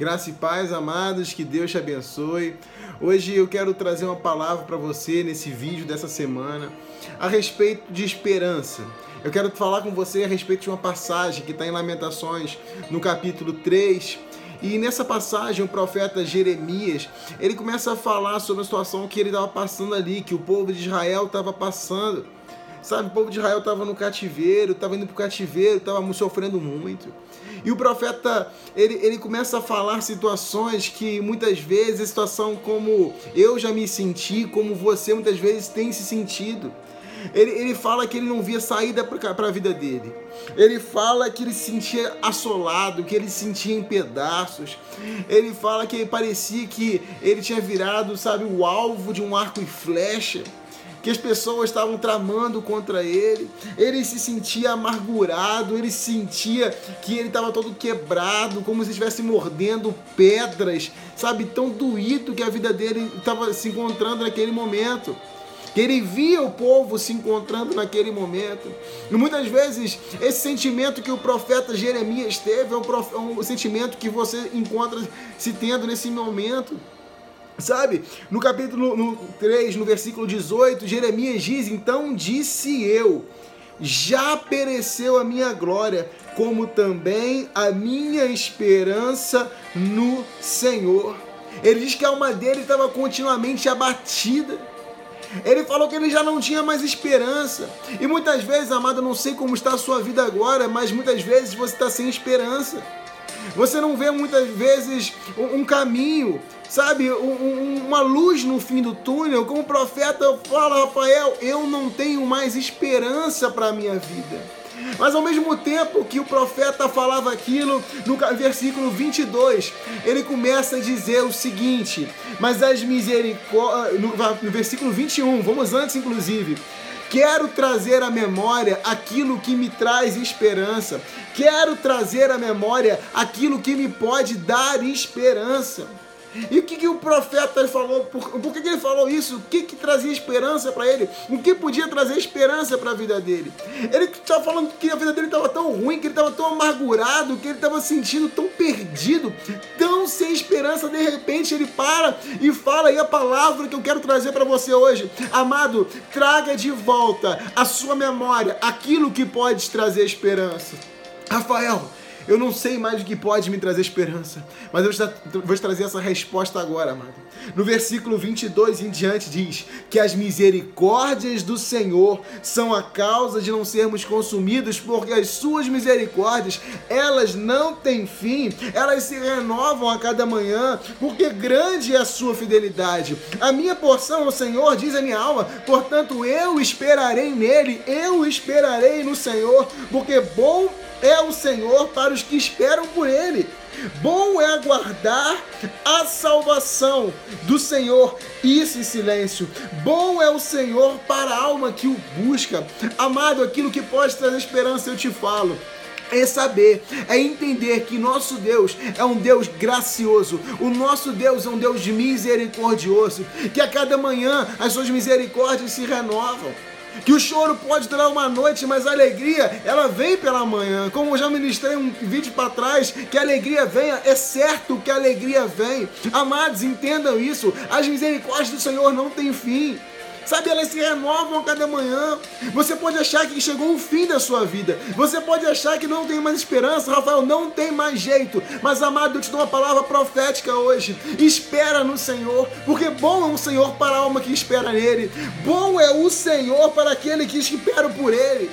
Graça e paz, amados, que Deus te abençoe. Hoje eu quero trazer uma palavra para você nesse vídeo dessa semana a respeito de esperança. Eu quero falar com você a respeito de uma passagem que está em Lamentações, no capítulo 3. E nessa passagem, o profeta Jeremias, ele começa a falar sobre a situação que ele estava passando ali, que o povo de Israel estava passando. Sabe, o povo de Israel estava no cativeiro, estava indo para o cativeiro, estava sofrendo muito. E o profeta, ele, ele começa a falar situações que muitas vezes, situação como eu já me senti, como você muitas vezes tem se sentido. Ele, ele fala que ele não via saída para a vida dele. Ele fala que ele se sentia assolado, que ele se sentia em pedaços. Ele fala que parecia que ele tinha virado, sabe, o alvo de um arco e flecha que as pessoas estavam tramando contra ele. Ele se sentia amargurado, ele sentia que ele estava todo quebrado, como se estivesse mordendo pedras, sabe? Tão doído que a vida dele estava se encontrando naquele momento que ele via o povo se encontrando naquele momento. E muitas vezes esse sentimento que o profeta Jeremias teve é um, prof... é um sentimento que você encontra se tendo nesse momento. Sabe? No capítulo no 3, no versículo 18, Jeremias diz: Então disse eu, já pereceu a minha glória, como também a minha esperança no Senhor. Ele diz que a alma dele estava continuamente abatida. Ele falou que ele já não tinha mais esperança. E muitas vezes, amado, não sei como está a sua vida agora, mas muitas vezes você está sem esperança. Você não vê muitas vezes um caminho, sabe, um, uma luz no fim do túnel. Como o profeta fala, Rafael, eu não tenho mais esperança para a minha vida. Mas ao mesmo tempo que o profeta falava aquilo, no versículo 22, ele começa a dizer o seguinte: Mas as misericórdias. No, no versículo 21, vamos antes inclusive. Quero trazer à memória aquilo que me traz esperança. Quero trazer à memória aquilo que me pode dar esperança. E o que, que o profeta falou? Por, por que, que, ele falou isso? O que, que trazia esperança para ele? O que podia trazer esperança para a vida dele? Ele estava falando que a vida dele estava tão ruim, que ele estava tão amargurado, que ele estava sentindo tão perdido, tão sem esperança. De repente ele para e fala aí a palavra que eu quero trazer para você hoje. Amado, traga de volta a sua memória aquilo que pode trazer esperança. Rafael, eu não sei mais o que pode me trazer esperança, mas eu vou te trazer essa resposta agora, amado. No versículo 22 em diante diz que as misericórdias do Senhor são a causa de não sermos consumidos, porque as suas misericórdias, elas não têm fim, elas se renovam a cada manhã, porque grande é a sua fidelidade. A minha porção, o Senhor, diz a minha alma, portanto eu esperarei nele, eu esperarei no Senhor, porque bom é o Senhor para os que esperam por Ele. Bom é aguardar a salvação do Senhor, isso em silêncio. Bom é o Senhor para a alma que o busca. Amado, aquilo que pode trazer esperança, eu te falo é saber, é entender que nosso Deus é um Deus gracioso, o nosso Deus é um Deus misericordioso, que a cada manhã as suas misericórdias se renovam que o choro pode durar uma noite, mas a alegria, ela vem pela manhã. Como eu já ministrei um vídeo para trás, que a alegria venha, é certo que a alegria vem. Amados, entendam isso. As misericórdias do Senhor não têm fim. Sabe, elas se renovam cada manhã. Você pode achar que chegou o fim da sua vida. Você pode achar que não tem mais esperança. Rafael, não tem mais jeito. Mas, amado, eu te dou uma palavra profética hoje. Espera no Senhor, porque bom é o Senhor para a alma que espera nele. Bom é o Senhor para aquele que espera por ele.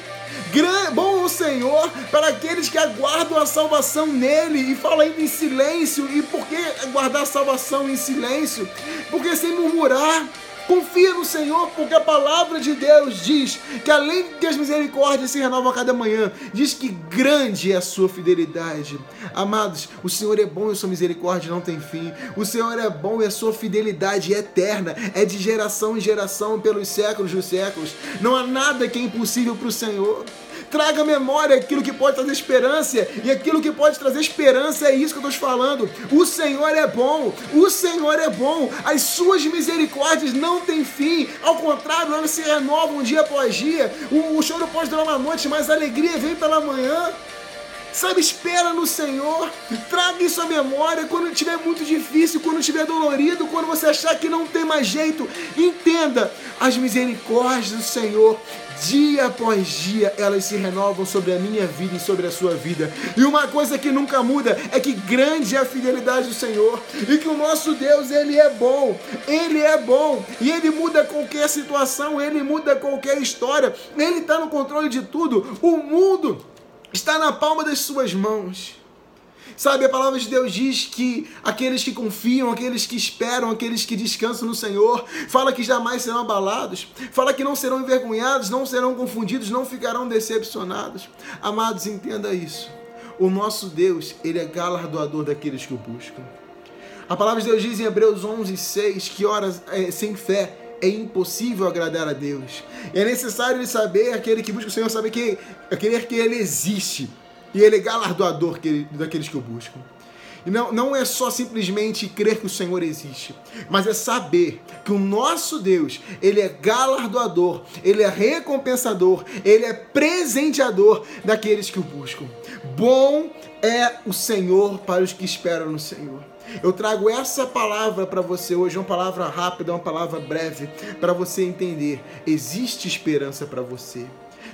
Bom é o Senhor para aqueles que aguardam a salvação nele e fala em silêncio. E por que guardar a salvação em silêncio? Porque sem murmurar. Confia no Senhor, porque a palavra de Deus diz que além que as misericórdias se renovam a cada manhã, diz que grande é a sua fidelidade. Amados, o Senhor é bom e a sua misericórdia não tem fim. O Senhor é bom e a sua fidelidade é eterna, é de geração em geração, pelos séculos dos séculos. Não há nada que é impossível para o Senhor. Traga memória aquilo que pode trazer esperança. E aquilo que pode trazer esperança é isso que eu estou te falando. O Senhor é bom. O Senhor é bom. As suas misericórdias não têm fim. Ao contrário, elas se renovam dia após dia. O, o choro pode durar uma noite, mas a alegria vem pela manhã. Sabe, espera no Senhor. Traga isso à memória quando estiver muito difícil, quando estiver dolorido, quando você achar que não tem mais jeito. Entenda as misericórdias do Senhor dia após dia elas se renovam sobre a minha vida e sobre a sua vida. E uma coisa que nunca muda é que grande é a fidelidade do Senhor e que o nosso Deus, ele é bom. Ele é bom e ele muda qualquer situação, ele muda qualquer história. Ele está no controle de tudo. O mundo está na palma das suas mãos. Sabe, a palavra de Deus diz que aqueles que confiam, aqueles que esperam, aqueles que descansam no Senhor, fala que jamais serão abalados, fala que não serão envergonhados, não serão confundidos, não ficarão decepcionados. Amados, entenda isso. O nosso Deus, ele é galardoador daqueles que o buscam. A palavra de Deus diz em Hebreus 11, 6 que horas é, sem fé é impossível agradar a Deus. É necessário ele saber, aquele que busca o Senhor, saber que, é querer que ele existe e ele é galardoador daqueles que o buscam. E não, não é só simplesmente crer que o Senhor existe, mas é saber que o nosso Deus, ele é galardoador, ele é recompensador, ele é presenteador daqueles que o buscam. Bom é o Senhor para os que esperam no Senhor. Eu trago essa palavra para você hoje, uma palavra rápida, uma palavra breve, para você entender: existe esperança para você.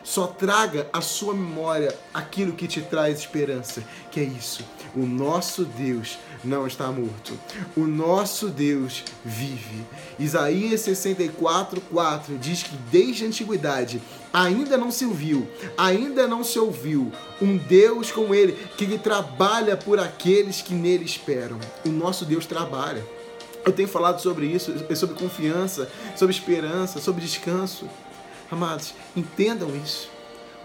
Só traga à sua memória aquilo que te traz esperança, que é isso. O nosso Deus não está morto. O nosso Deus vive. Isaías 64, 4 diz que desde a antiguidade ainda não se ouviu, ainda não se ouviu um Deus como ele, que ele trabalha por aqueles que nele esperam. O nosso Deus trabalha. Eu tenho falado sobre isso, sobre confiança, sobre esperança, sobre descanso. Amados, entendam isso.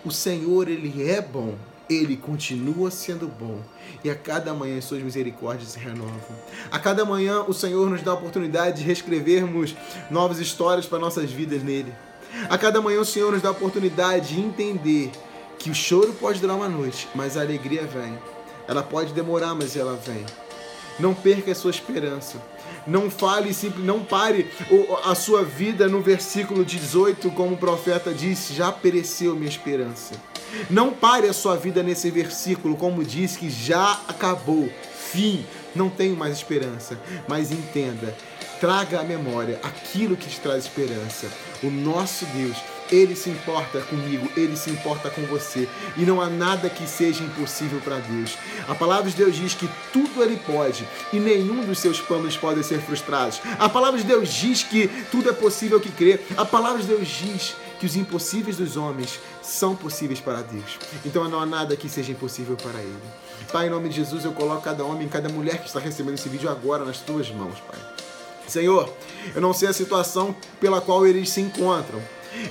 O Senhor, Ele é bom. Ele continua sendo bom e a cada manhã suas misericórdias se renovam. A cada manhã o Senhor nos dá a oportunidade de reescrevermos novas histórias para nossas vidas nele. A cada manhã o Senhor nos dá a oportunidade de entender que o choro pode durar uma noite, mas a alegria vem. Ela pode demorar, mas ela vem. Não perca a sua esperança. Não fale, não pare a sua vida no versículo 18, como o profeta disse: já pereceu minha esperança. Não pare a sua vida nesse versículo, como diz que já acabou, fim, não tenho mais esperança. Mas entenda, traga à memória aquilo que te traz esperança. O nosso Deus ele se importa comigo, ele se importa com você. E não há nada que seja impossível para Deus. A palavra de Deus diz que tudo ele pode e nenhum dos seus planos pode ser frustrados. A palavra de Deus diz que tudo é possível que crê. A palavra de Deus diz que os impossíveis dos homens são possíveis para Deus. Então não há nada que seja impossível para Ele. Pai, em nome de Jesus, eu coloco cada homem, cada mulher que está recebendo esse vídeo agora nas tuas mãos, Pai. Senhor, eu não sei a situação pela qual eles se encontram.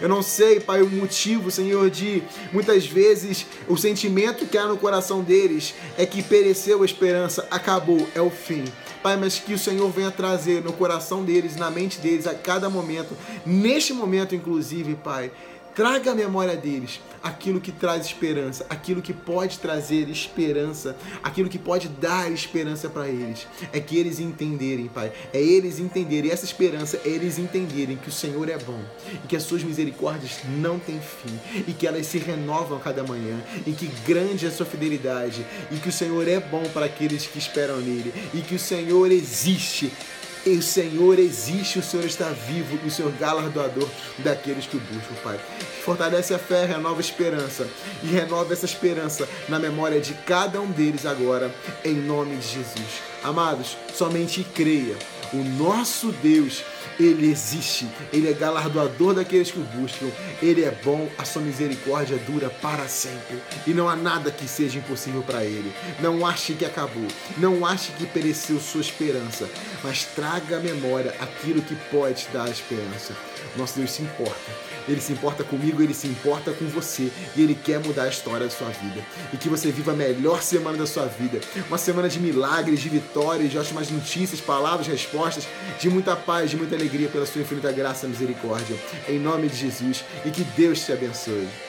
Eu não sei, Pai, o motivo, Senhor, de muitas vezes o sentimento que há no coração deles é que pereceu a esperança, acabou, é o fim. Pai, mas que o Senhor venha trazer no coração deles, na mente deles, a cada momento, neste momento inclusive, Pai, traga à memória deles aquilo que traz esperança, aquilo que pode trazer esperança, aquilo que pode dar esperança para eles. É que eles entenderem, Pai. É eles entenderem. essa esperança é eles entenderem que o Senhor é bom e que as suas misericórdias não têm fim e que elas se renovam a cada manhã e que grande é a sua fidelidade e que o Senhor é bom para aqueles que esperam nele e que o Senhor existe o Senhor existe, o Senhor está vivo e o Senhor galardoador daqueles que o buscam, Pai. Fortalece a fé, renova a esperança e renova essa esperança na memória de cada um deles agora, em nome de Jesus. Amados, somente creia. O nosso Deus ele existe, Ele é galardoador daqueles que o buscam, Ele é bom, a sua misericórdia dura para sempre e não há nada que seja impossível para Ele. Não ache que acabou, não ache que pereceu sua esperança, mas traga à memória aquilo que pode te dar esperança. Nosso Deus se importa. Ele se importa comigo, ele se importa com você e ele quer mudar a história da sua vida. E que você viva a melhor semana da sua vida. Uma semana de milagres, de vitórias, de ótimas notícias, palavras, respostas, de muita paz, de muita alegria pela sua infinita graça e misericórdia. Em nome de Jesus e que Deus te abençoe.